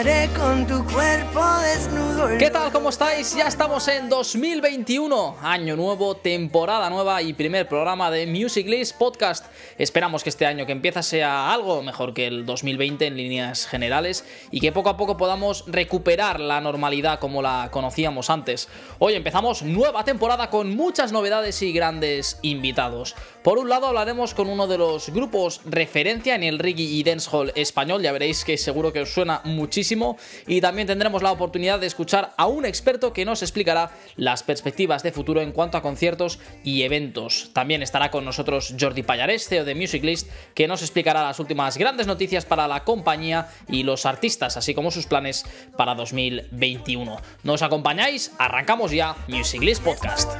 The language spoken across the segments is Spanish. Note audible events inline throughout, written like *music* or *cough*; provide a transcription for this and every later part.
Soñaré con tu cuerpo desnudo. ¿Qué tal? ¿Cómo estáis? Ya estamos en 2021, año nuevo, temporada nueva y primer programa de Music List Podcast. Esperamos que este año que empieza sea algo mejor que el 2020 en líneas generales y que poco a poco podamos recuperar la normalidad como la conocíamos antes. Hoy empezamos nueva temporada con muchas novedades y grandes invitados. Por un lado hablaremos con uno de los grupos referencia en el reggae y dancehall español, ya veréis que seguro que os suena muchísimo y también tendremos la oportunidad de escuchar a un experto que nos explicará las perspectivas de futuro en cuanto a conciertos y eventos. También estará con nosotros Jordi Payares, CEO de Music List, que nos explicará las últimas grandes noticias para la compañía y los artistas, así como sus planes para 2021. ¿Nos acompañáis? Arrancamos ya Music List Podcast.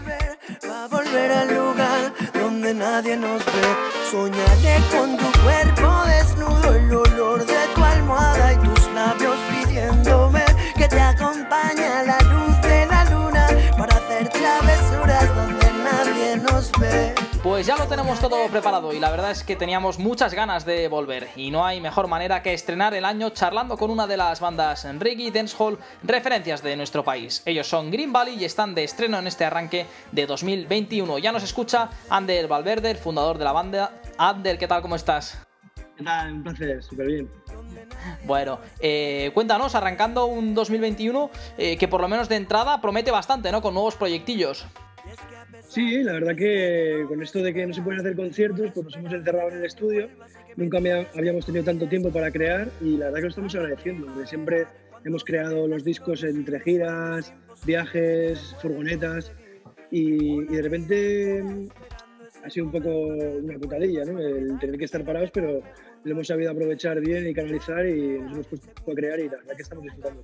Pues ya lo tenemos todo preparado y la verdad es que teníamos muchas ganas de volver y no hay mejor manera que estrenar el año charlando con una de las bandas reggae dancehall referencias de nuestro país. Ellos son Green Valley y están de estreno en este arranque de 2021. Ya nos escucha Ander Valverde, el fundador de la banda. Ander, ¿qué tal? ¿Cómo estás? ¿Qué tal? Un placer, súper bien. Bueno, eh, cuéntanos, arrancando un 2021 eh, que por lo menos de entrada promete bastante, ¿no? Con nuevos proyectillos. Sí, la verdad que con esto de que no se pueden hacer conciertos, pues nos hemos encerrado en el estudio. Nunca habíamos tenido tanto tiempo para crear y la verdad que lo estamos agradeciendo. Siempre hemos creado los discos entre giras, viajes, furgonetas y, de repente ha sido un poco una putadilla, ¿no? El tener que estar parados, pero lo hemos sabido aprovechar bien y canalizar y nos hemos puesto a crear y la verdad que estamos disfrutando.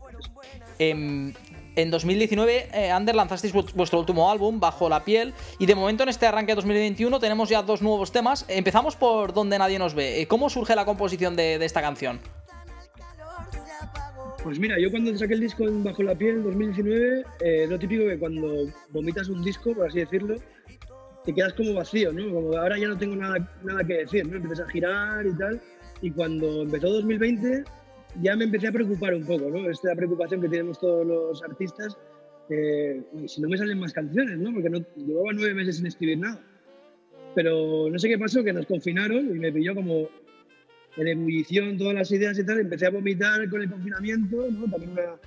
Em, en 2019, eh, Ander, lanzasteis vu- vuestro último álbum, Bajo la piel, y de momento en este arranque de 2021 tenemos ya dos nuevos temas. Empezamos por Donde nadie nos ve. Eh, ¿Cómo surge la composición de, de esta canción? Pues mira, yo cuando saqué el disco en Bajo la Piel en 2019, eh, lo típico que cuando vomitas un disco, por así decirlo, te quedas como vacío, ¿no? Como ahora ya no tengo nada, nada que decir, ¿no? Empiezas a girar y tal. Y cuando empezó 2020, ya me empecé a preocupar un poco, ¿no? Esta preocupación que tenemos todos los artistas, eh, si no me salen más canciones, ¿no? Porque no, llevaba nueve meses sin escribir nada. Pero no sé qué pasó, que nos confinaron y me pilló como en ebullición todas las ideas y tal, empecé a vomitar con el confinamiento, ¿no? también una,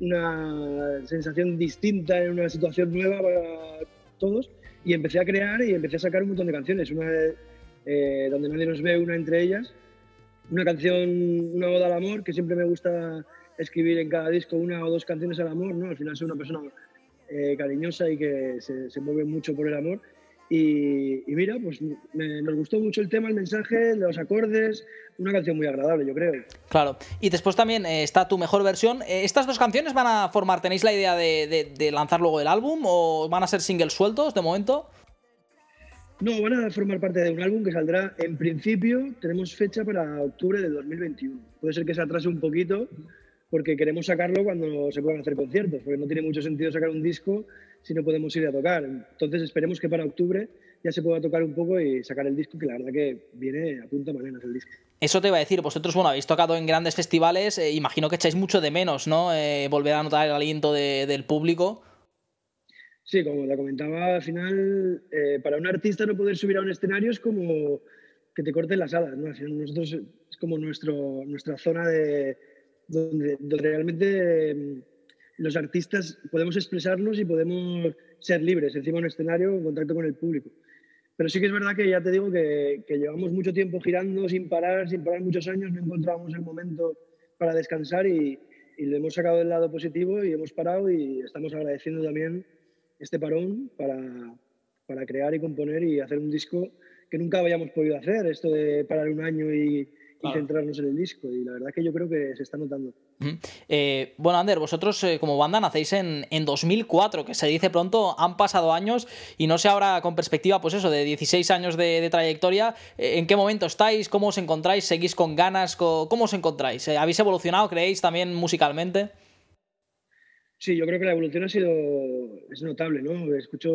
una sensación distinta en una situación nueva para todos, y empecé a crear y empecé a sacar un montón de canciones, una eh, donde nadie nos ve, una entre ellas, una canción, una oda al amor, que siempre me gusta escribir en cada disco una o dos canciones al amor, ¿no? al final soy una persona eh, cariñosa y que se mueve mucho por el amor. Y, y mira, pues me- nos gustó mucho el tema, el mensaje, los acordes, una canción muy agradable, yo creo. Claro. Y después también eh, está tu mejor versión. Eh, ¿Estas dos canciones van a formar, tenéis la idea de, de- de lanzar luego el álbum o van a ser singles sueltos de momento? No, van a formar parte de un álbum que saldrá, en principio, tenemos fecha para octubre del 2021. Puede ser que se atrase un poquito porque queremos sacarlo cuando se puedan hacer conciertos, porque no tiene mucho sentido sacar un disco si no podemos ir a tocar. Entonces esperemos que para octubre ya se pueda tocar un poco y sacar el disco, que la verdad que viene a punta maneras el disco. Eso te iba a decir, vosotros, bueno, habéis tocado en grandes festivales, eh, imagino que echáis mucho de menos, ¿no? Eh, volver a notar el aliento de- del público. Sí, como te comentaba, al final, eh, para un artista no poder subir a un escenario es como que te corten las alas, ¿no? Al final nosotros es como nuestro, nuestra zona de donde, donde realmente los artistas podemos expresarnos y podemos ser libres encima de un escenario en contacto con el público. Pero sí que es verdad que ya te digo que, que llevamos mucho tiempo girando sin parar, sin parar muchos años, no encontrábamos el momento para descansar y, y le hemos sacado el lado positivo y hemos parado y estamos agradeciendo también este parón para, para crear y componer y hacer un disco que nunca habíamos podido hacer, esto de parar un año y, centrarnos en el disco. Y la verdad que yo creo que se está notando. Eh, bueno, Ander, vosotros eh, como banda nacéis en, en 2004, que se dice pronto, han pasado años y no sé ahora con perspectiva, pues eso, de 16 años de, trayectoria, eh, ¿en qué momento estáis? ¿Cómo os encontráis? ¿Seguís con ganas? ¿Cómo os encontráis? ¿Habéis evolucionado, creéis, también musicalmente? Sí, yo creo que la evolución ha sido es notable, ¿no? Escucho,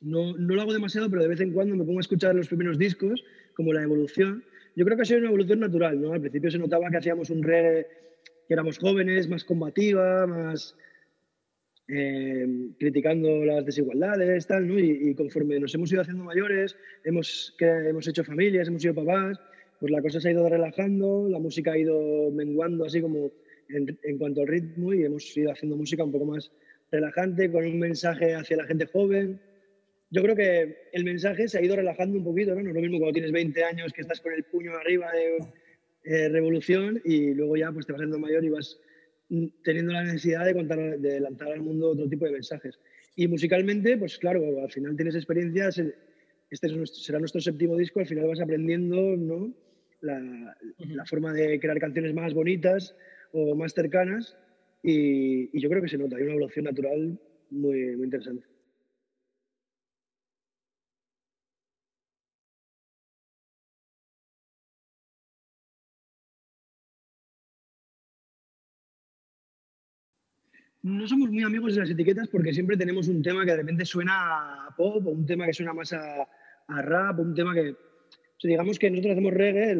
no, no lo hago demasiado, pero de vez en cuando me pongo a escuchar los primeros discos, como la evolución. Yo creo que ha sido una evolución natural, ¿no? Al principio se notaba que hacíamos un reggae éramos jóvenes, más combativa, más eh, criticando las desigualdades, tal, ¿no? Y, conforme nos hemos ido haciendo mayores, hemos, que hemos hecho familias, hemos sido papás, pues la cosa se ha ido relajando, la música ha ido menguando así como en, en cuanto al ritmo y hemos ido haciendo música un poco más relajante, con un mensaje hacia la gente joven. Yo creo que el mensaje se ha ido relajando un poquito, ¿no? No es lo mismo cuando tienes 20 años que estás con el puño arriba de eh, revolución y luego ya pues te vas haciendo mayor y vas teniendo la necesidad de, contar, de lanzar al mundo otro tipo de mensajes. Y musicalmente, pues claro, al final tienes experiencias, este será nuestro séptimo disco, al final vas aprendiendo ¿no? la, la forma de crear canciones más bonitas o más cercanas y, yo creo que se nota, hay una evolución natural muy, muy interesante. No somos muy amigos de las etiquetas porque siempre tenemos un tema que de repente suena a pop o un tema que suena más a, rap o un tema que... digamos que nosotros hacemos reggae,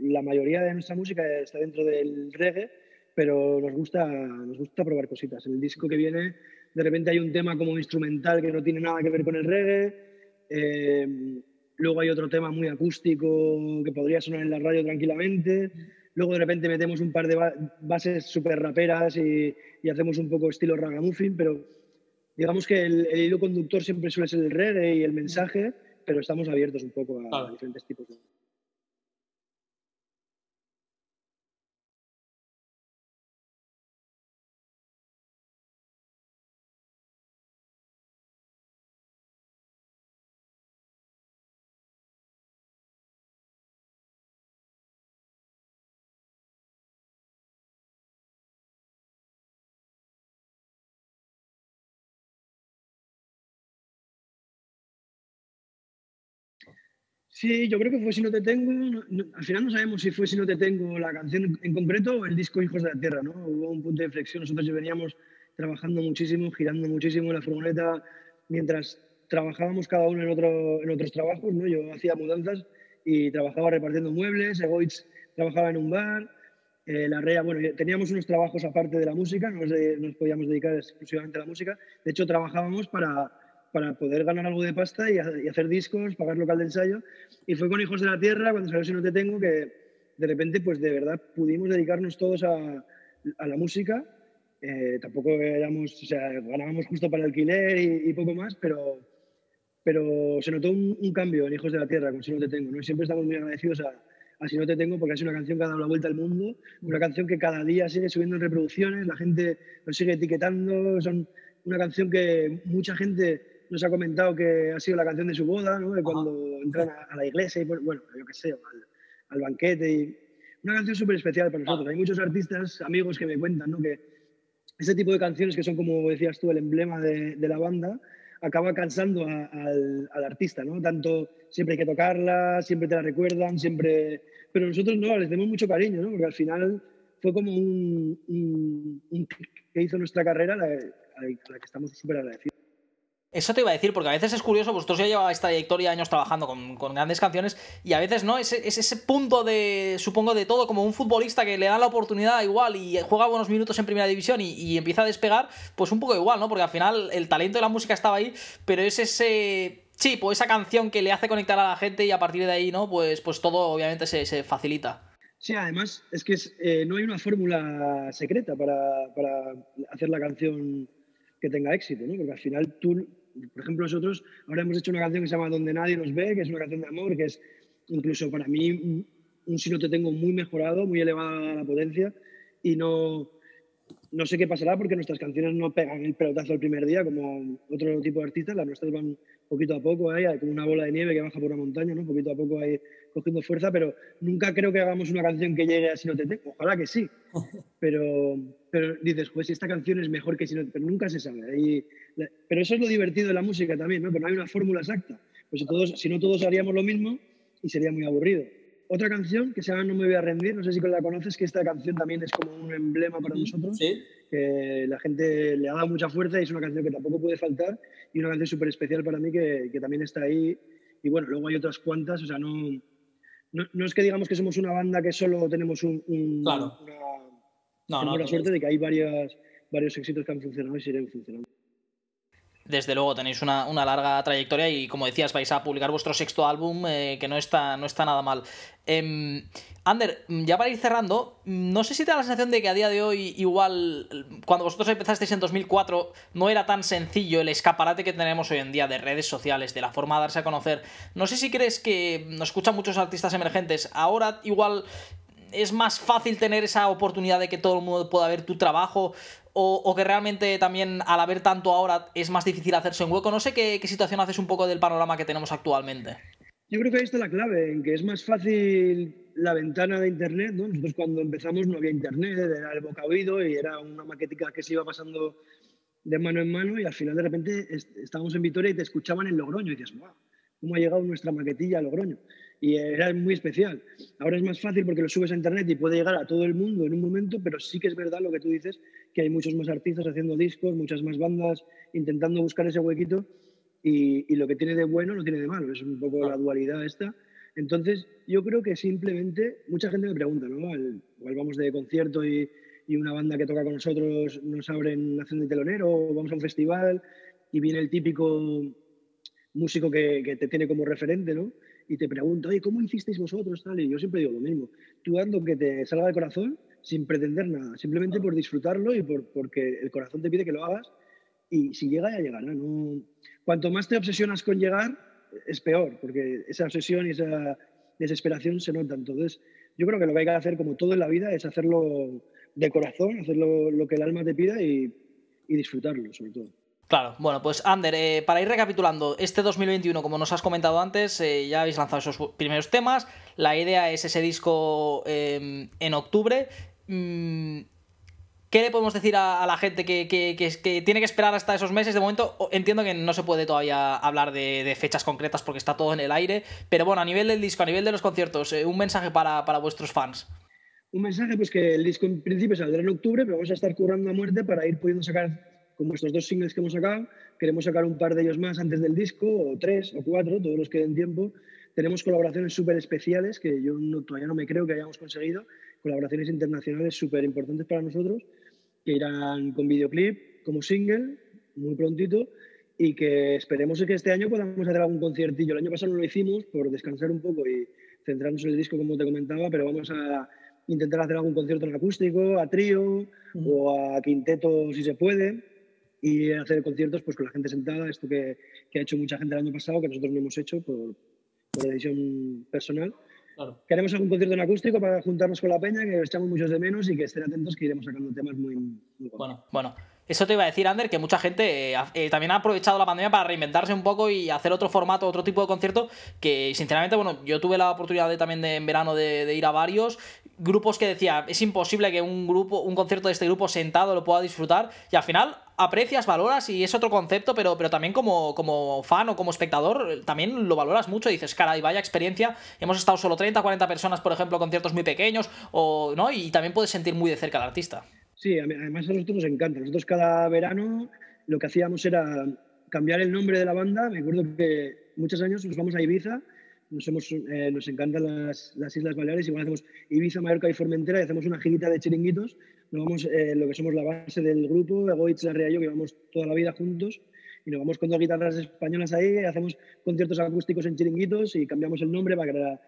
la mayoría de nuestra música está dentro del reggae, pero nos gusta, nos gusta probar cositas. En el disco que viene, de repente hay un tema como instrumental que no tiene nada que ver con el reggae. Eh, luego hay otro tema muy acústico que podría sonar en la radio tranquilamente. Luego de repente metemos un par de bases súper raperas y, hacemos un poco estilo ragamuffin, pero digamos que el, hilo conductor siempre suele ser el reggae y el mensaje, pero estamos abiertos un poco a, a diferentes tipos de... Sí, yo creo que fue Si no te tengo. al final no sabemos si fue Si no te tengo la canción en concreto o el disco Hijos de la Tierra, ¿no? Hubo un punto de inflexión. Nosotros veníamos trabajando muchísimo, girando muchísimo en la furgoneta mientras trabajábamos cada uno en, otro, en otros trabajos, ¿no? Yo hacía mudanzas y trabajaba repartiendo muebles, Egoitz trabajaba en un bar, eh, la REA, bueno, teníamos unos trabajos aparte de la música, no nos podíamos dedicar exclusivamente a la música, de hecho trabajábamos para para poder ganar algo de pasta y, hacer discos, pagar local de ensayo. Y fue con Hijos de la Tierra, cuando salió Si no te tengo, que de repente, pues de verdad, pudimos dedicarnos todos a, a la música. Eh, tampoco éramos, o sea, ganábamos justo para alquiler y, poco más, pero, pero se notó un, cambio en Hijos de la Tierra con Si no te tengo. ¿no? siempre estamos muy agradecidos a, a Si no te tengo porque es una canción que ha dado la vuelta al mundo, una canción que cada día sigue subiendo en reproducciones, la gente lo sigue etiquetando, son una canción que mucha gente nos ha comentado que ha sido la canción de su boda, ¿no? de cuando entran a, la iglesia y, bueno, yo qué sé, al, banquete. Y una canción súper especial para nosotros. Hay muchos artistas, amigos que me cuentan ¿no? que ese tipo de canciones que son, como decías tú, el emblema de, la banda, acaba cansando al, artista, ¿no? Tanto siempre hay que tocarla, siempre te la recuerdan, siempre... Pero nosotros no, les tenemos mucho cariño, ¿no? Porque al final fue como un, un, que hizo nuestra carrera a la, a la que estamos súper agradecidos. Eso te iba a decir, porque a veces es curioso, vosotros ya llevabais trayectoria años trabajando con, grandes canciones y a veces no, es, ese punto de, supongo, de todo, como un futbolista que le da la oportunidad igual y juega buenos minutos en primera división y, empieza a despegar, pues un poco igual, ¿no? Porque al final el talento de la música estaba ahí, pero es ese sí, pues esa canción que le hace conectar a la gente y a partir de ahí, ¿no? Pues, pues todo obviamente se, facilita. Sí, además es que eh, no hay una fórmula secreta para, para, hacer la canción que tenga éxito, ¿no? Porque al final tú por ejemplo, nosotros ahora hemos hecho una canción que se llama Donde nadie nos ve, que es una canción de amor, que es incluso para mí un, si no te tengo muy mejorado, muy elevada la potencia y no, no sé qué pasará porque nuestras canciones no pegan el pelotazo el primer día como otro tipo de artistas, las nuestras van poquito a poco, ahí, como una bola de nieve que baja por una montaña, ¿no? poquito a poco ahí cogiendo fuerza, pero nunca creo que hagamos una canción que llegue a Si no te tengo, ojalá que sí, *laughs* pero, pero dices, pues esta canción es mejor que Si no te pero nunca se sabe. Y, pero eso es lo divertido de la música también, ¿no? que no hay una fórmula exacta, pues si, todos, si no todos haríamos lo mismo y sería muy aburrido. Otra canción que se llama No me voy a rendir, no sé si la conoces, que esta canción también es como un emblema para nosotros, ¿Sí? que la gente le ha dado mucha fuerza y es una canción que tampoco puede faltar y una canción súper especial para mí que, que, también está ahí. Y bueno, luego hay otras cuantas, o sea, no, no, no, es que digamos que somos una banda que solo tenemos un, claro. Tenemos la suerte de que hay varias, varios éxitos que han funcionado y siguen funcionando. Desde luego tenéis una, larga trayectoria y como decías vais a publicar vuestro sexto álbum eh, que no está, no está nada mal. Eh, Ander, ya para ir cerrando, no sé si te da la sensación de que a día de hoy igual cuando vosotros empezasteis en 2004 no era tan sencillo el escaparate que tenemos hoy en día de redes sociales, de la forma de darse a conocer. No sé si crees que nos escuchan muchos artistas emergentes, ahora igual es más fácil tener esa oportunidad de que todo el mundo pueda ver tu trabajo o, que realmente también al haber tanto ahora es más difícil hacerse un hueco. No sé qué, situación haces un poco del panorama que tenemos actualmente. Yo creo que ahí está la clave, en que es más fácil la ventana de Internet. ¿no? Nosotros cuando empezamos no había Internet, era el boca oído y era una maquetica que se iba pasando de mano en mano y al final de repente estábamos en Vitoria y te escuchaban en Logroño y dices, wow, ¿cómo ha llegado nuestra maquetilla a Logroño? Y era muy especial. Ahora es más fácil porque lo subes a internet y puede llegar a todo el mundo en un momento, pero sí que es verdad lo que tú dices, que hay muchos más artistas haciendo discos, muchas más bandas intentando buscar ese huequito y, lo que tiene de bueno no tiene de malo, es un poco la dualidad esta. Entonces, yo creo que simplemente, mucha gente me pregunta, ¿no? igual vamos de concierto y, y, una banda que toca con nosotros nos abren hacen de telonero, o vamos a un festival y viene el típico músico que, que te tiene como referente, ¿no? Y te pregunto, oye, ¿cómo hicisteis vosotros? Tal? Y yo siempre digo lo mismo. Tú dando que te salga del corazón sin pretender nada, simplemente por disfrutarlo y por, porque el corazón te pide que lo hagas y si llega ya llegará. ¿no? Cuanto más te obsesionas con llegar, es peor, porque esa obsesión y esa desesperación se nota. Entonces, yo creo que lo que hay que hacer, como todo en la vida, es hacerlo de corazón, hacerlo lo que el alma te pida y, y disfrutarlo, sobre todo. Claro, bueno, pues Ander, eh, para ir recapitulando, este 2021, como nos has comentado antes, eh, ya habéis lanzado esos primeros temas, la idea es ese disco em, en octubre. Mm, ¿Qué le podemos decir a, la gente que, tiene que esperar hasta esos meses? De momento entiendo que no se puede todavía hablar de, fechas concretas porque está todo en el aire, pero bueno, a nivel del disco, a nivel de los conciertos, eh, un mensaje para, para vuestros fans. Un mensaje, pues que el disco en principio saldrá en octubre, pero vamos a estar currando a muerte para ir pudiendo sacar como estos dos singles que hemos sacado, queremos sacar un par de ellos más antes del disco, o tres o cuatro, todos los que den tiempo. Tenemos colaboraciones súper especiales que yo todavía no me creo que hayamos conseguido, colaboraciones internacionales súper importantes para nosotros, que irán con videoclip como single, muy prontito, y que esperemos que este año podamos hacer algún conciertillo. El año pasado no lo hicimos por descansar un poco y centrarnos en el disco, como te comentaba, pero vamos a intentar hacer algún concierto en acústico, a trío o a quinteto si se puede y hacer conciertos pues con la gente sentada, esto que, que, ha hecho mucha gente el año pasado, que nosotros no hemos hecho por, por decisión personal. Queremos algún concierto en acústico para juntarnos con la peña, que echamos muchos de menos y que estén atentos que iremos sacando temas muy, muy Bueno, bueno. Eso te iba a decir, Ander, que mucha gente eh, eh, también ha aprovechado la pandemia para reinventarse un poco y hacer otro formato, otro tipo de concierto, que sinceramente, bueno, yo tuve la oportunidad de, también de, en verano de, ir a varios grupos que decía, es imposible que un grupo, un concierto de este grupo sentado lo pueda disfrutar, y al final aprecias, valoras y es otro concepto, pero, pero también como, como fan o como espectador también lo valoras mucho y dices, caray, vaya experiencia. Hemos estado solo 30, 40 personas, por ejemplo, conciertos muy pequeños, o, ¿no? Y también puedes sentir muy de cerca al artista. Sí, además a nosotros nos encanta. Nosotros cada verano lo que hacíamos era cambiar el nombre de la banda. Me acuerdo que muchos años nos vamos a Ibiza, nos, hemos, eh, encantan las, las, Islas Baleares, igual hacemos Ibiza, Mallorca y Formentera y hacemos una girita de chiringuitos. Nos vamos, eh, lo que somos la base del grupo, Egoitz, Larrea y yo, que vamos toda la vida juntos y nos vamos con dos guitarras españolas ahí, hacemos conciertos acústicos en chiringuitos y cambiamos el nombre para que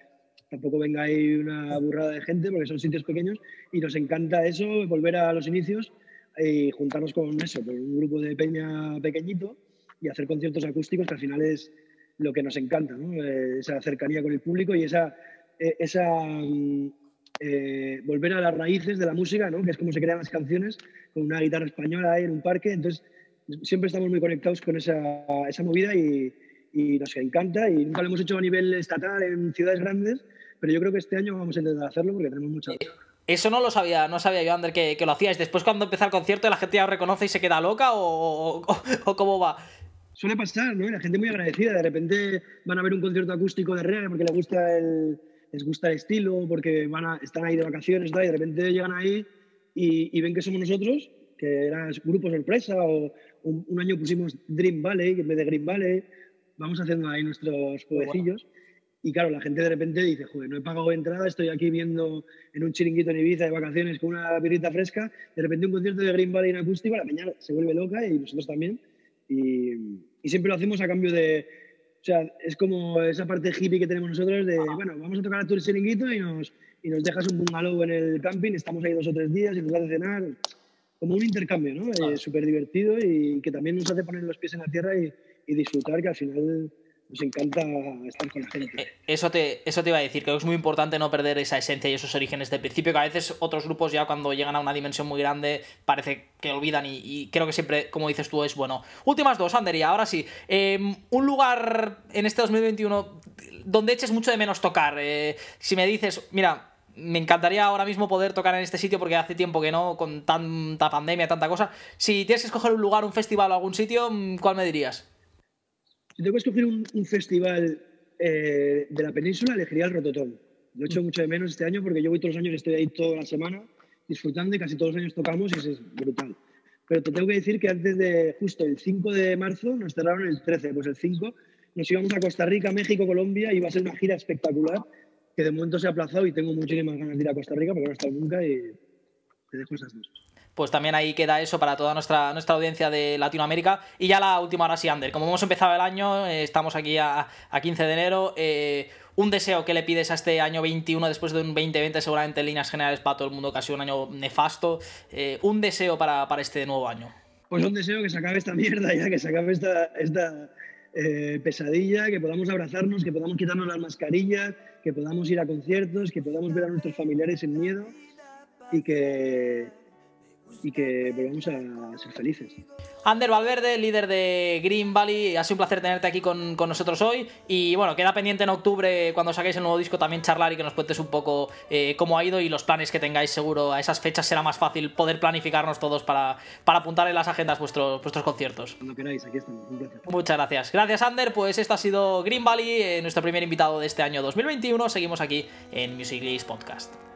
tampoco venga ahí una burrada de gente porque son sitios pequeños y nos encanta eso, volver a los inicios y juntarnos con eso, un grupo de peña pequeñito y hacer conciertos acústicos que al final es lo que nos encanta, ¿no? Eh, esa cercanía con el público y esa, eh, esa mm, eh, volver a las raíces de la música, ¿no? que es como se crean las canciones, con una guitarra española ahí en un parque. Entonces, siempre estamos muy conectados con esa, esa movida y, nos encanta y nunca lo hemos hecho a nivel estatal en ciudades grandes, pero yo creo que este año vamos a intentar hacerlo porque tenemos mucha... Eso no lo sabía, no sabía yo, Ander, que, lo hacíais. Después cuando empieza el concierto la gente ya reconoce y se queda loca o, o, cómo va. Suele pasar, ¿no? La gente muy agradecida. De repente van a ver un concierto acústico de reggae porque les gusta el, les gusta el estilo, porque van a, están ahí de vacaciones y de repente llegan ahí y, y, ven que somos nosotros, que era grupo sorpresa o un, año pusimos Dream Valley en vez de Green Valley. Vamos haciendo ahí nuestros jueguecillos Y claro, la gente de repente dice, joder, no he pagado entrada, estoy aquí viendo en un chiringuito en Ibiza de vacaciones con una birrita fresca, de repente un concierto de Green Valley en acústico, la peña se vuelve loca y nosotros también. Y, y siempre lo hacemos a cambio de, o sea, es como esa parte hippie que tenemos nosotros de, bueno, vamos a tocar a tu chiringuito y nos, y nos dejas un bungalow en el camping, estamos ahí dos o tres días y nos vas a cenar. Como un intercambio, ¿no? Eh, Súper divertido y que también nos hace poner los pies en la tierra y, y disfrutar, que al final nos encanta estar con gente. Eh, eso te, eso te iba a decir, creo que es muy importante no perder esa esencia y esos orígenes de principio, que a veces otros grupos ya cuando llegan a una dimensión muy grande parece que olvidan y, creo que siempre, como dices tú, es bueno. Últimas dos, Ander, y ahora sí. Em, un lugar en este 2021 donde eches mucho de menos tocar. Eh, si me dices, mira, me encantaría ahora mismo poder tocar en este sitio porque hace tiempo que no, con tanta pandemia, tanta cosa. Si tienes que escoger un lugar, un festival o algún sitio, ¿cuál me dirías? Si tengo que escoger un, festival eh, de la península, elegiría el Rototón. Lo he hecho mucho de menos este año porque yo voy todos los años, estoy ahí toda la semana disfrutando y casi todos los años tocamos y eso es brutal. Pero te tengo que decir que antes de justo el 5 de marzo nos cerraron el 13, pues el 5 nos íbamos a Costa Rica, México, Colombia y iba a ser una gira espectacular que de momento se ha aplazado y tengo muchísimas ganas de ir a Costa Rica porque no he estado nunca y te dejo esas dos pues también ahí queda eso para toda nuestra, nuestra audiencia de Latinoamérica. Y ya la última hora sí, Ander. Como hemos empezado el año, eh, estamos aquí a, 15 de enero. Eh, un deseo que le pides a este año 21 después de un 2020 seguramente en líneas generales para todo el mundo, casi un año nefasto. Eh, un deseo para, este nuevo año. Pues un deseo que se acabe esta mierda ya, que se acabe esta, esta pesadilla, que podamos abrazarnos, que podamos quitarnos las mascarillas, que podamos ir a conciertos, que podamos ver a nuestros familiares sin miedo y que, y que volvamos a ser felices. Ander Valverde, líder de Green Valley, ha sido un placer tenerte aquí con, nosotros hoy. Y bueno, queda pendiente en octubre, cuando saquéis el nuevo disco, también charlar y que nos cuentes un poco eh, cómo ha ido y los planes que tengáis. Seguro a esas fechas será más fácil poder planificarnos todos para, para apuntar en las agendas vuestros, vuestros conciertos. Cuando queráis, aquí estamos. Muchas gracias. Gracias, Ander. Pues esto ha sido Green Valley, eh, nuestro primer invitado de este año 2021. Seguimos aquí en Music Podcast.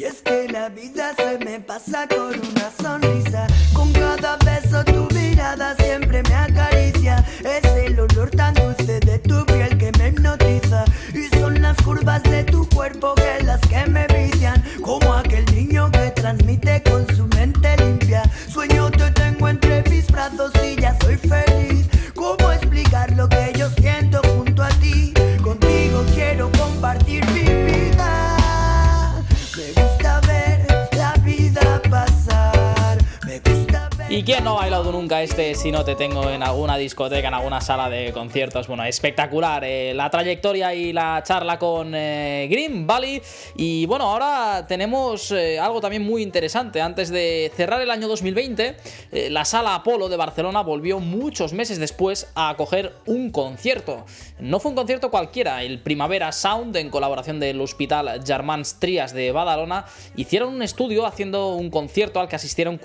Y es que la vida se me pasa con una sonrisa. Con cada beso tu mirada siempre me acaricia. Es el olor tan dulce de tu piel que me hipnotiza. Y son las curvas de tu cuerpo que las que me vician. Como aquel niño que transmite con no ha bailado nunca este si no te tengo en alguna discoteca, en alguna sala de conciertos? Bueno, espectacular eh, la trayectoria y la charla con eh, Green Valley. Y bueno, ahora tenemos eh, algo también muy interesante. Antes de cerrar el año 2020, la sala Apolo de Barcelona volvió muchos meses después a acoger un concierto. No fue un concierto cualquiera, el Primavera Sound, en colaboración del Hospital Germans Trias de Badalona, hicieron un estudio haciendo un concierto al que asistieron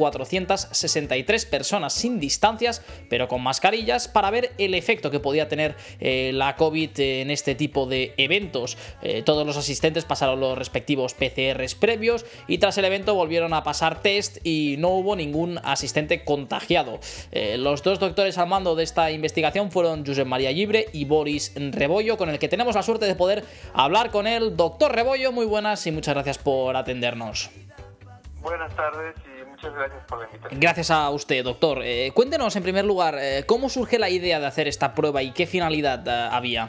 460 personas sin distancias, pero con mascarillas, para ver el efecto que podía tener eh, la COVID en este tipo de eventos. Eh, todos los asistentes pasaron los respectivos PCRs previos y tras el evento volvieron a pasar test y no hubo ningún asistente contagiado. Eh, los dos doctores al mando de esta investigación fueron Josep María Libre y Boris Rebollo, con el que tenemos la suerte de poder hablar con él. Doctor Rebollo, muy buenas y muchas gracias por atendernos. Buenas tardes Muchas gracias por la invitación. Gracias a usted, doctor. Eh, cuéntenos, en primer lugar, eh, ¿cómo surge la idea de hacer esta prueba y qué finalidad eh, había?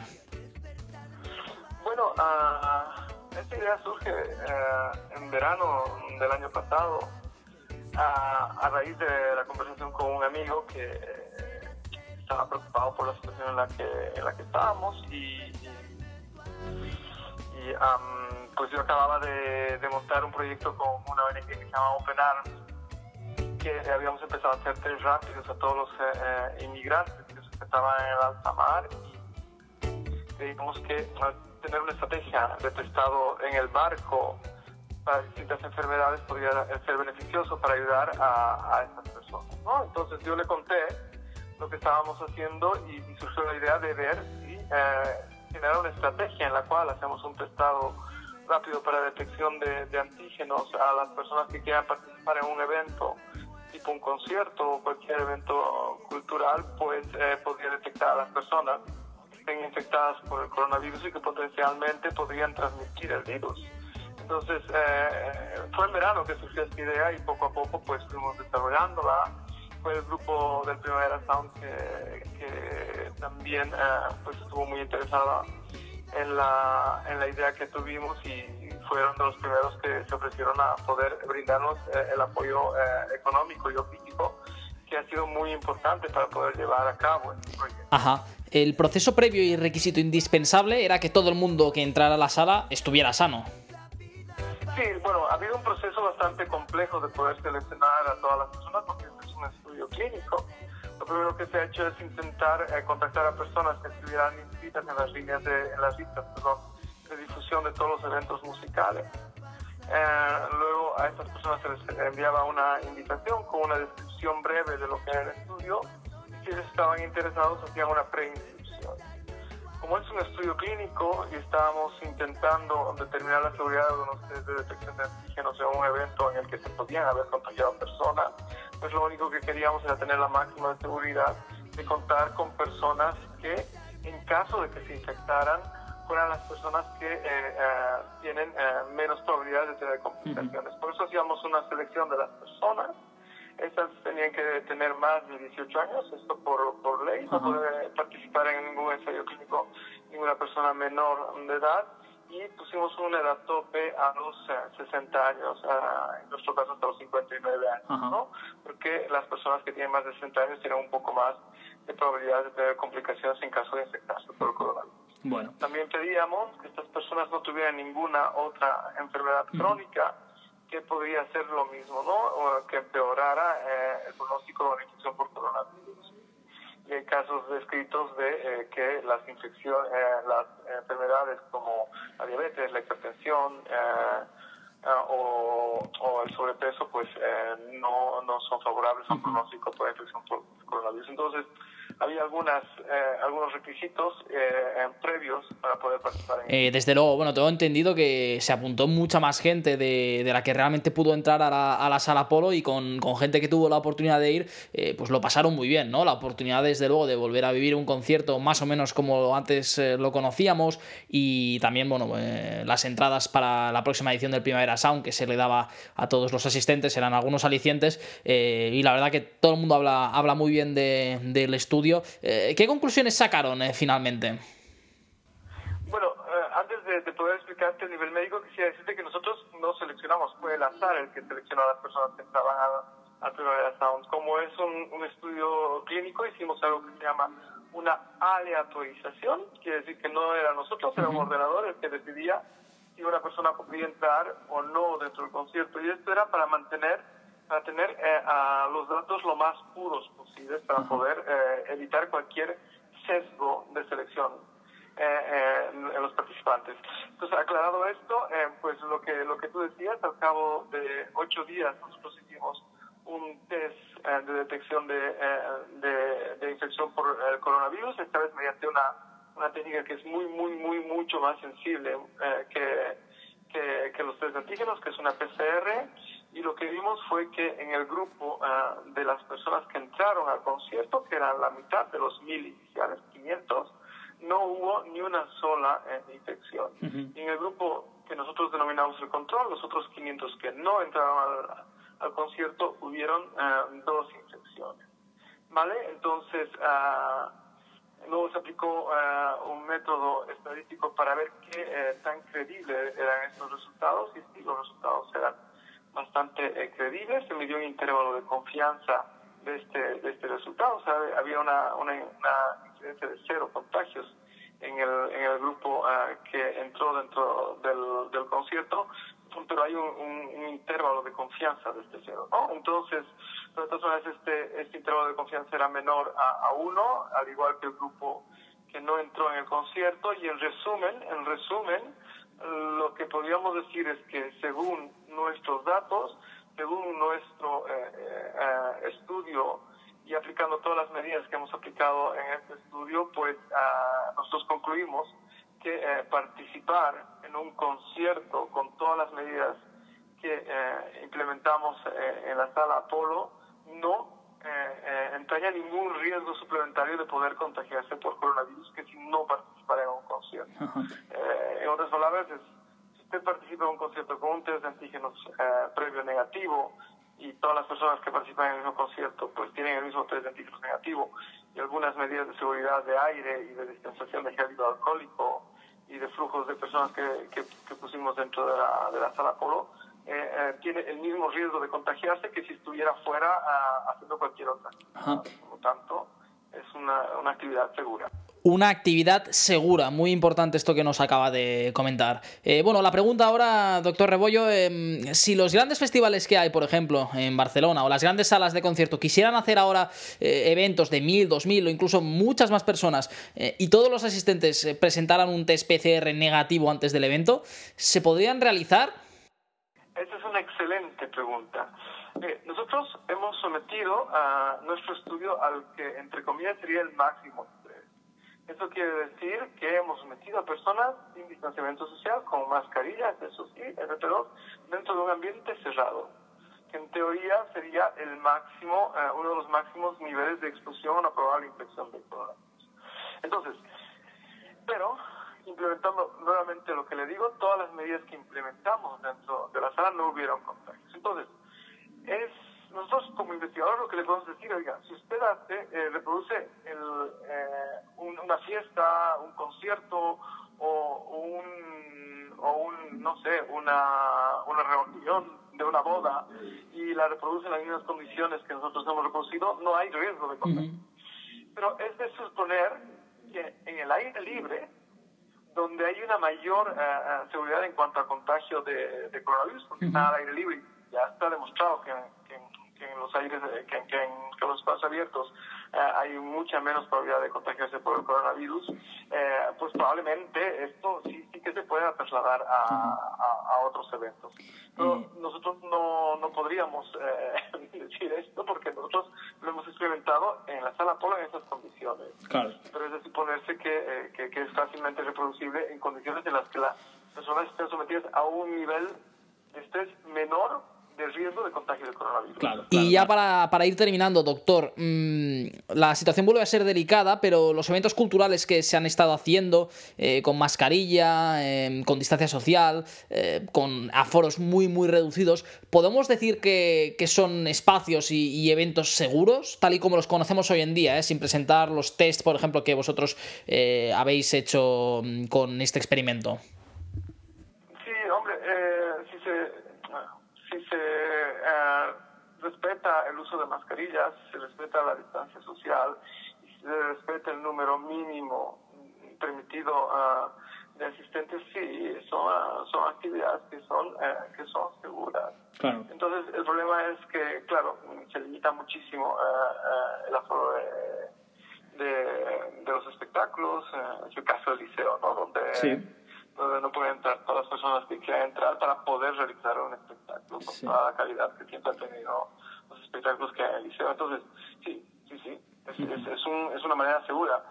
Bueno, uh, esta idea surge en verano del año pasado a raíz de la conversación con un amigo que estaba preocupado por la situación en la que, en la que estábamos y, pues yo acababa de, de, montar un proyecto con una ONG que se llama Open Arms que habíamos empezado a hacer test rápidos a todos los eh, eh, inmigrantes que estaban en el alta mar y creímos que tener una estrategia de testado en el barco para distintas enfermedades podría ser beneficioso para ayudar a, a estas personas. ¿no? Entonces yo le conté lo que estábamos haciendo y, surgió la idea de ver si eh, generar una estrategia en la cual hacemos un testado rápido para detección de, de, antígenos a las personas que quieran participar en un evento un concierto o cualquier evento cultural, pues eh, podría detectar a las personas estén infectadas por el coronavirus y que potencialmente podrían transmitir el virus. Entonces, eh, fue en verano que surgió esta idea y poco a poco pues fuimos desarrollándola. Fue el grupo del Primavera Sound que, que también eh, pues estuvo muy interesada en la, en la idea que tuvimos y fueron de los primeros que se ofrecieron a poder brindarnos eh, el apoyo eh, económico y logístico que ha sido muy importante para poder llevar a cabo el proyecto. Ajá. El proceso previo y requisito indispensable era que todo el mundo que entrara a la sala estuviera sano. Sí, bueno, ha habido un proceso bastante complejo de poder seleccionar a todas las personas porque este es un estudio clínico. Lo primero que se ha hecho es intentar eh, contactar a personas que estuvieran inscritas en las líneas de, en las listas perdón, de difusión de todos los eventos musicales. Eh, luego a estas personas se les enviaba una invitación con una descripción breve de lo que era el estudio. Si estaban interesados, hacían una preinscripción como es un estudio clínico y estábamos intentando determinar la seguridad de unos test de detección de antígenos en un evento en el que se podían haber contagiado personas, pues lo único que queríamos era tener la máxima seguridad de contar con personas que, en caso de que se infectaran, fueran las personas que eh, eh, tienen eh, menos probabilidad de tener complicaciones. Por eso hacíamos una selección de las personas estas tenían que tener más de 18 años, esto por, por ley, no puede participar en ningún ensayo clínico ninguna persona menor de edad y pusimos una edad tope a los 60 años, en nuestro caso hasta los 59 años, ¿no? Porque las personas que tienen más de 60 años tienen un poco más de probabilidad de tener complicaciones en caso de infectarse por el coronavirus. Bueno. También pedíamos que estas personas no tuvieran ninguna otra enfermedad crónica que podría ser lo mismo, ¿no? O que empeorara eh, el pronóstico de una infección por coronavirus. Y hay casos descritos de eh, que las infecciones, eh, las enfermedades como la diabetes, la hipertensión o, o, el sobrepeso, pues no, no son favorables a un pronóstico por infección por coronavirus. Entonces, había algunas, eh, algunos requisitos eh, previos para poder participar. En eh, desde luego, bueno, tengo entendido que se apuntó mucha más gente de, de la que realmente pudo entrar a la, a la sala Polo y con, con, gente que tuvo la oportunidad de ir, eh, pues lo pasaron muy bien, ¿no? La oportunidad, desde luego, de volver a vivir un concierto más o menos como antes eh, lo conocíamos y también, bueno, las entradas para la próxima edición del Primavera Sound que se le daba a todos los asistentes eran algunos alicientes y la verdad que todo el mundo habla, habla muy bien de, del estudio eh, ¿Qué conclusiones sacaron eh, finalmente? Bueno, eh, antes de, de, poder explicarte el nivel médico, quisiera decirte que nosotros no seleccionamos, fue el azar el que seleccionó a las personas que entraban al, al Primavera Sound. Como es un, un, estudio clínico, hicimos algo que se llama una aleatorización, quiere decir que no era nosotros, era un ordenador el que decidía si una persona podía entrar o no dentro del concierto. Y esto era para mantener para tener eh, a los datos lo más puros posibles para poder eh, evitar cualquier sesgo de selección eh, en, los participantes. Entonces, aclarado esto, pues lo que lo que tú decías, al cabo de ocho días nosotros hicimos un test de detección de, de, de, infección por el coronavirus, esta vez mediante una, una técnica que es muy, muy, muy, mucho más sensible que, que, que los test de antígenos, que es una PCR y lo que vimos fue que en el grupo uh, de las personas que entraron al concierto, que eran la mitad de los mil iniciales, 500, no hubo ni una sola eh, infección. Uh -huh. Y en el grupo que nosotros denominamos el control, los otros 500 que no entraron al, al concierto, hubieron uh, dos infecciones. ¿Vale? Entonces, luego se aplicó un método estadístico para ver qué eh, tan creíbles eran estos resultados y si los resultados eran bastante eh, creíble, se midió un intervalo de confianza de este, de este resultado, o sea, había una, una, incidencia de cero contagios en el, en el grupo uh, que entró dentro del, del concierto, pero hay un, intervalo de confianza de este cero, ¿no? Entonces, de todas maneras, este, este intervalo de confianza era menor a, a uno, al igual que el grupo que no entró en el concierto, y en resumen, en resumen, lo que podríamos decir es que según nuestros datos, según nuestro eh, eh, estudio y aplicando todas las medidas que hemos aplicado en este estudio, pues uh, nosotros concluimos que eh, participar en un concierto con todas las medidas que implementamos en la sala Apolo no haya ningún riesgo suplementario de poder contagiarse por coronavirus que si no un concierto. Eh, en otras palabras, si usted participa en un concierto con un test de antígenos eh, previo negativo y todas las personas que participan en el mismo concierto pues tienen el mismo test de antígenos negativo y algunas medidas de seguridad de aire y de dispensación de gel hidroalcohólico y de flujos de personas que, que, pusimos dentro de la, de la sala Polo, eh, eh, tiene el mismo riesgo de contagiarse que si estuviera fuera ah, haciendo cualquier otra. Por lo tanto, es una, una actividad segura una actividad segura. Muy importante esto que nos acaba de comentar. Eh, bueno, la pregunta ahora, doctor Rebollo, em, si los grandes festivales que hay, por ejemplo, en Barcelona, o las grandes salas de concierto, quisieran hacer ahora eventos de mil, dos mil o incluso muchas más personas, y todos los asistentes presentaran un test PCR negativo antes del evento, ¿se podrían realizar? Esa es una excelente pregunta. Eh, nosotros hemos sometido a nuestro estudio al que, entre comillas, sería el máximo. Eso quiere decir que hemos sometido a personas sin distanciamiento social, con mascarillas, eso sí, FP2, dentro de un ambiente cerrado, que en teoría sería el máximo, eh, uno de los máximos niveles de exposición a una probable infección de coronavirus. Entonces, pero implementando nuevamente lo que le digo, todas las medidas que implementamos dentro de la sala no hubieron contagios. Entonces, es nosotros como investigadores lo que le podemos decir, oiga, si usted hace, eh, reproduce el, una fiesta, un concierto o un, o un no sé, una, una reunión de una boda y la reproduce en las mismas condiciones que nosotros hemos reproducido, no hay riesgo de contagio. Pero es de suponer que en el aire libre donde hay una mayor eh, eh, seguridad en cuanto a contagio de, coronavirus, porque está al aire libre. Ya está demostrado que, en los aires, que, en, los espacios abiertos eh, hay mucha menos probabilidad de contagiarse por el coronavirus, pues probablemente esto sí, sí que se pueda trasladar a, otros eventos. Pero nosotros no, no podríamos *laughs* decir esto porque nosotros lo hemos experimentado en la sala Polo en esas condiciones. Claro. Pero es de suponerse que, eh, que, que, es fácilmente reproducible en condiciones en las que las personas estén sometidas a un nivel de estrés menor de riesgo de contagio del coronavirus. Claro, y ya para, para, ir terminando, doctor, mmm, la situación vuelve a ser delicada, pero los eventos culturales que se han estado haciendo eh, con mascarilla, eh, con distancia social, eh, con aforos muy, muy reducidos, ¿podemos decir que, que son espacios y, y, eventos seguros, tal y como los conocemos hoy en día, sin presentar los test, por ejemplo, que vosotros habéis hecho mm, con este experimento? Respeta el uso de mascarillas, se respeta la distancia social se respeta el número mínimo permitido uh, de asistentes, sí, son, uh, son actividades que son, uh, que son seguras. Claro. Entonces, el problema es que, claro, se limita muchísimo el aforo de, de, de, los espectáculos, es el caso del liceo, ¿no? Donde, sí donde no pueden entrar todas las personas que quieran entrar para poder realizar un espectáculo con toda la calidad que siempre han tenido los espectáculos que hay en el liceo. Entonces, sí, sí, sí, es, es, un, es una manera segura,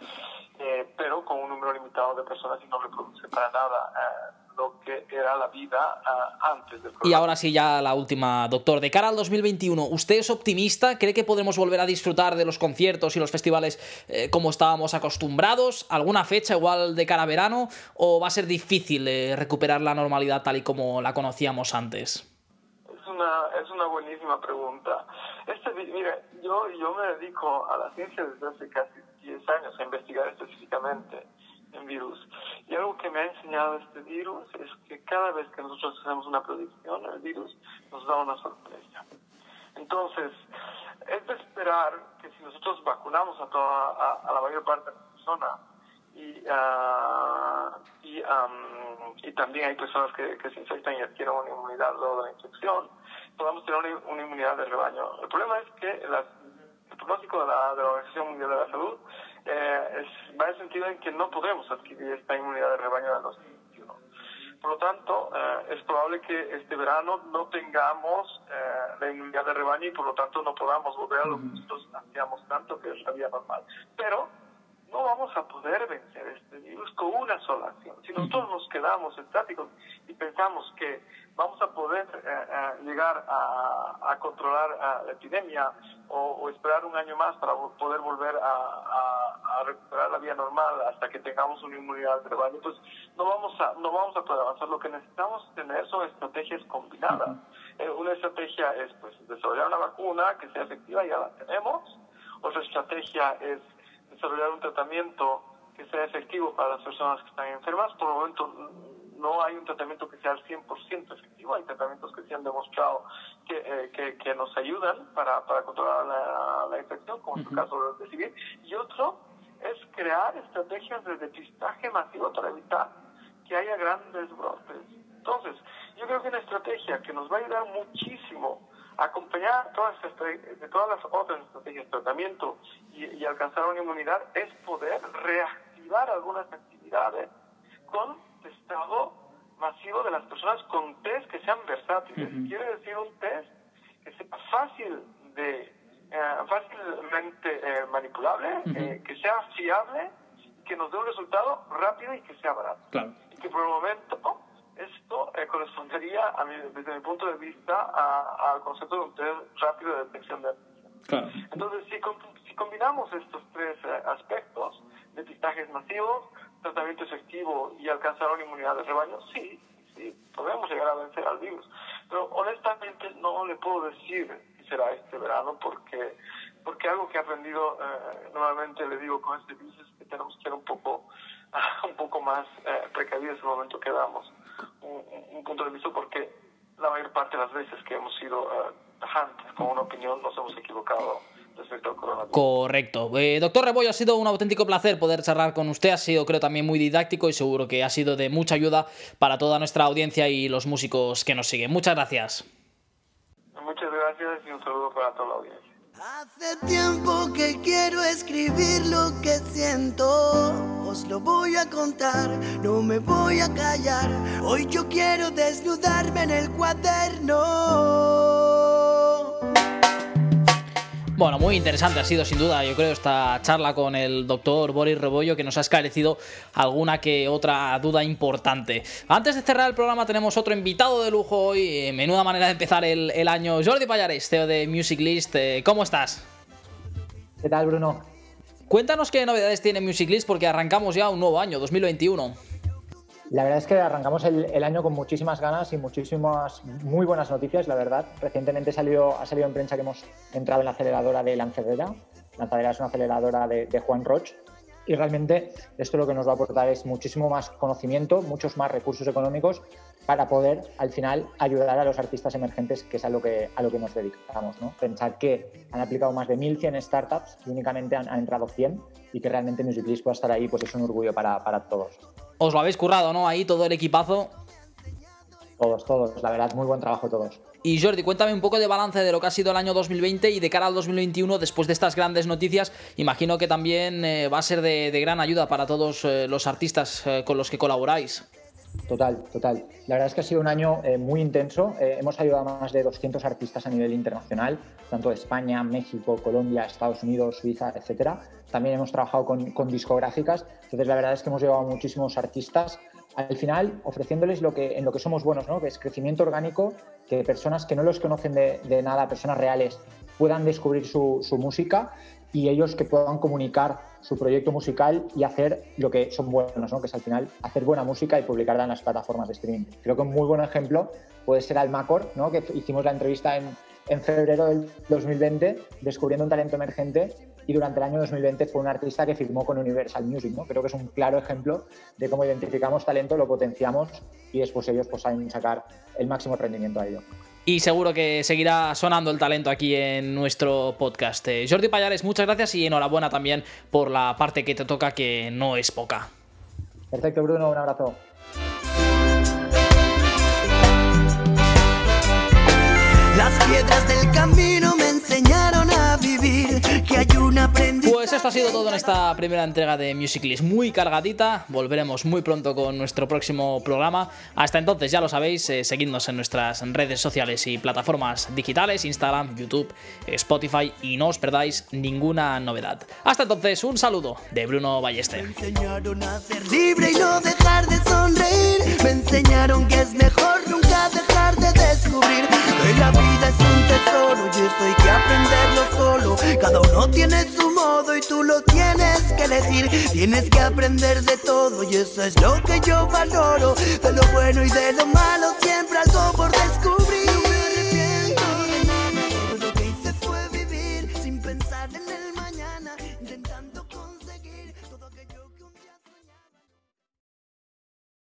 eh, pero con un número limitado de personas y no reproduce para nada. Eh, lo que era la vida uh, antes del Y ahora sí, ya la última, doctor. De cara al 2021, ¿usted es optimista? ¿Cree que podremos volver a disfrutar de los conciertos y los festivales eh, como estábamos acostumbrados? ¿Alguna fecha igual de cara a verano? ¿O va a ser difícil eh, recuperar la normalidad tal y como la conocíamos antes? Es una, es una buenísima pregunta. Este, mire, yo, yo me dedico a la ciencia desde hace casi 10 años a investigar específicamente en virus. Y algo que me ha enseñado este virus es que cada vez que nosotros hacemos una predicción, el virus nos da una sorpresa. Entonces, es de esperar que si nosotros vacunamos a, toda, a, la mayor parte de las personas y, uh, y, y, también hay personas que, que, se infectan y adquieren una inmunidad luego de la infección, podamos tener una, inmunidad de rebaño. El problema es que el pronóstico de la, de la Organización Mundial de la Salud eh, es, va en el sentido en que no podemos adquirir esta inmunidad de rebaño de 2021. Por lo tanto, eh, es probable que este verano no tengamos eh, la inmunidad de rebaño y por lo tanto no podamos volver a lo que nosotros hacíamos tanto, que es la vida normal. Pero no vamos a poder vencer este virus con una sola acción. Si nosotros nos quedamos estáticos y pensamos que vamos a poder eh, eh, llegar a, controlar la epidemia o, esperar un año más para poder volver a, recuperar la vida normal hasta que tengamos una inmunidad de rebaño, pues no vamos a no vamos a poder avanzar. Lo que necesitamos tener son estrategias combinadas. Eh, una estrategia es pues desarrollar una vacuna que sea efectiva, ya la tenemos. Otra estrategia es desarrollar un tratamiento que sea efectivo para las personas que están enfermas. Por el momento no hay un tratamiento que sea al 100% efectivo, hay tratamientos que se han demostrado que, eh, que, que, nos ayudan para, para controlar la, la infección, como en el caso de civil, y otro es crear estrategias de depistaje masivo para evitar que haya grandes brotes. Entonces, yo creo que una estrategia que nos va a ayudar muchísimo a acompañar todas, de todas las otras estrategias de tratamiento y, y alcanzar una inmunidad es poder reactivar algunas actividades con testado masivo de las personas con test que sean versátiles. Quiere decir un test que sea fácil de eh, fácilmente eh, manipulable, eh, que sea fiable, que nos dé un resultado rápido y que sea barato. Y que por el momento esto correspondería, a desde mi punto de vista, al concepto de un test rápido de detección de claro. Entonces, si, si combinamos estos tres aspectos, depistajes masivos, tratamiento efectivo y alcanzar una inmunidad de rebaño, sí, sí, podemos llegar a vencer al virus. Pero honestamente no le puedo decir si será este verano porque porque algo que he aprendido eh, normalmente le digo con este virus es que tenemos que ser un poco *laughs* un poco más eh, precavidos en el momento que damos un, punto de vista porque la mayor parte de las veces que hemos sido eh, tajantes con una opinión nos hemos equivocado Correcto. Eh, doctor Rebollo, ha sido un auténtico placer poder charlar con usted. Ha sido, creo, también muy didáctico y seguro que ha sido de mucha ayuda para toda nuestra audiencia y los músicos que nos siguen. Muchas gracias. Muchas gracias y un saludo para toda la audiencia. Hace tiempo que quiero escribir lo que siento, os lo voy a contar, no me voy a callar. Hoy yo quiero desnudarme en el cuaderno. Bueno, muy interesante ha sido sin duda, yo creo, esta charla con el doctor Boris Rebollo que nos ha esclarecido alguna que otra duda importante. Antes de cerrar el programa tenemos otro invitado de lujo hoy, menuda manera de empezar el, año. Jordi Payares, CEO de Music List, eh, ¿cómo estás? ¿Qué tal, Bruno? Cuéntanos qué novedades tiene Music List porque arrancamos ya un nuevo año, 2021. La verdad es que arrancamos el, año con muchísimas ganas y muchísimas muy buenas noticias, la verdad. Recientemente salió, ha salido en prensa que hemos entrado en la aceleradora de Lanzadera. Lanzadera es una aceleradora de, Juan Roch. Y realmente esto lo que nos va a aportar es muchísimo más conocimiento, muchos más recursos económicos para poder al final ayudar a los artistas emergentes, que es a lo que, a lo que nos dedicamos. ¿no? Pensar que han aplicado más de 1.100 startups y únicamente han, entrado 100 y que realmente Musiclist pueda estar ahí, pues es un orgullo para, para todos. Os lo habéis currado, ¿no? Ahí todo el equipazo. Todos, todos, la verdad, muy buen trabajo todos. Y Jordi, cuéntame un poco de balance de lo que ha sido el año 2020 y de cara al 2021, después de estas grandes noticias, imagino que también eh, va a ser de, gran ayuda para todos eh, los artistas eh, con los que colaboráis. Total, total. La verdad es que ha sido un año muy intenso. hemos ayudado a más de 200 artistas a nivel internacional, tanto de España, México, Colombia, Estados Unidos, Suiza, etcétera. También hemos trabajado con, con discográficas. Entonces, la verdad es que hemos llevado a muchísimos artistas al final ofreciéndoles lo que, en lo que somos buenos, ¿no? que es crecimiento orgánico, que personas que no los conocen de, nada, personas reales, puedan descubrir su, música y ellos que puedan comunicar su proyecto musical y hacer lo que son buenos, ¿no? que es al final hacer buena música y publicarla en las plataformas de streaming. Creo que un muy buen ejemplo puede ser Almacor, ¿no? que hicimos la entrevista en, en febrero del 2020 descubriendo un talento emergente y durante el año 2020 fue un artista que firmó con Universal Music. ¿no? Creo que es un claro ejemplo de cómo identificamos talento, lo potenciamos y después ellos pues, saben sacar el máximo rendimiento a ello. Y seguro que seguirá sonando el talento aquí en nuestro podcast. Eh, Jordi Payares, muchas gracias y enhorabuena también por la parte que te toca, que no es poca. Perfecto, Bruno, un abrazo. Las piedras del camino Pues esto ha sido todo en esta primera entrega de Music List, muy cargadita. Volveremos muy pronto con nuestro próximo programa. Hasta entonces, ya lo sabéis, eh, seguidnos en nuestras redes sociales y plataformas digitales, Instagram, YouTube, Spotify y no os perdáis ninguna novedad. Hasta entonces, un saludo de Bruno Ballester. Me enseñaron a ser libre y no dejar de sonreír. Me enseñaron que es mejor nunca dejar de descubrir la vida es un tesoro y esto hay que aprenderlo solo. Cada uno tiene su modo y tú lo tienes que elegir. Tienes que aprender de todo y eso es lo que yo valoro. De lo bueno y de lo malo, siempre algo por descubrir.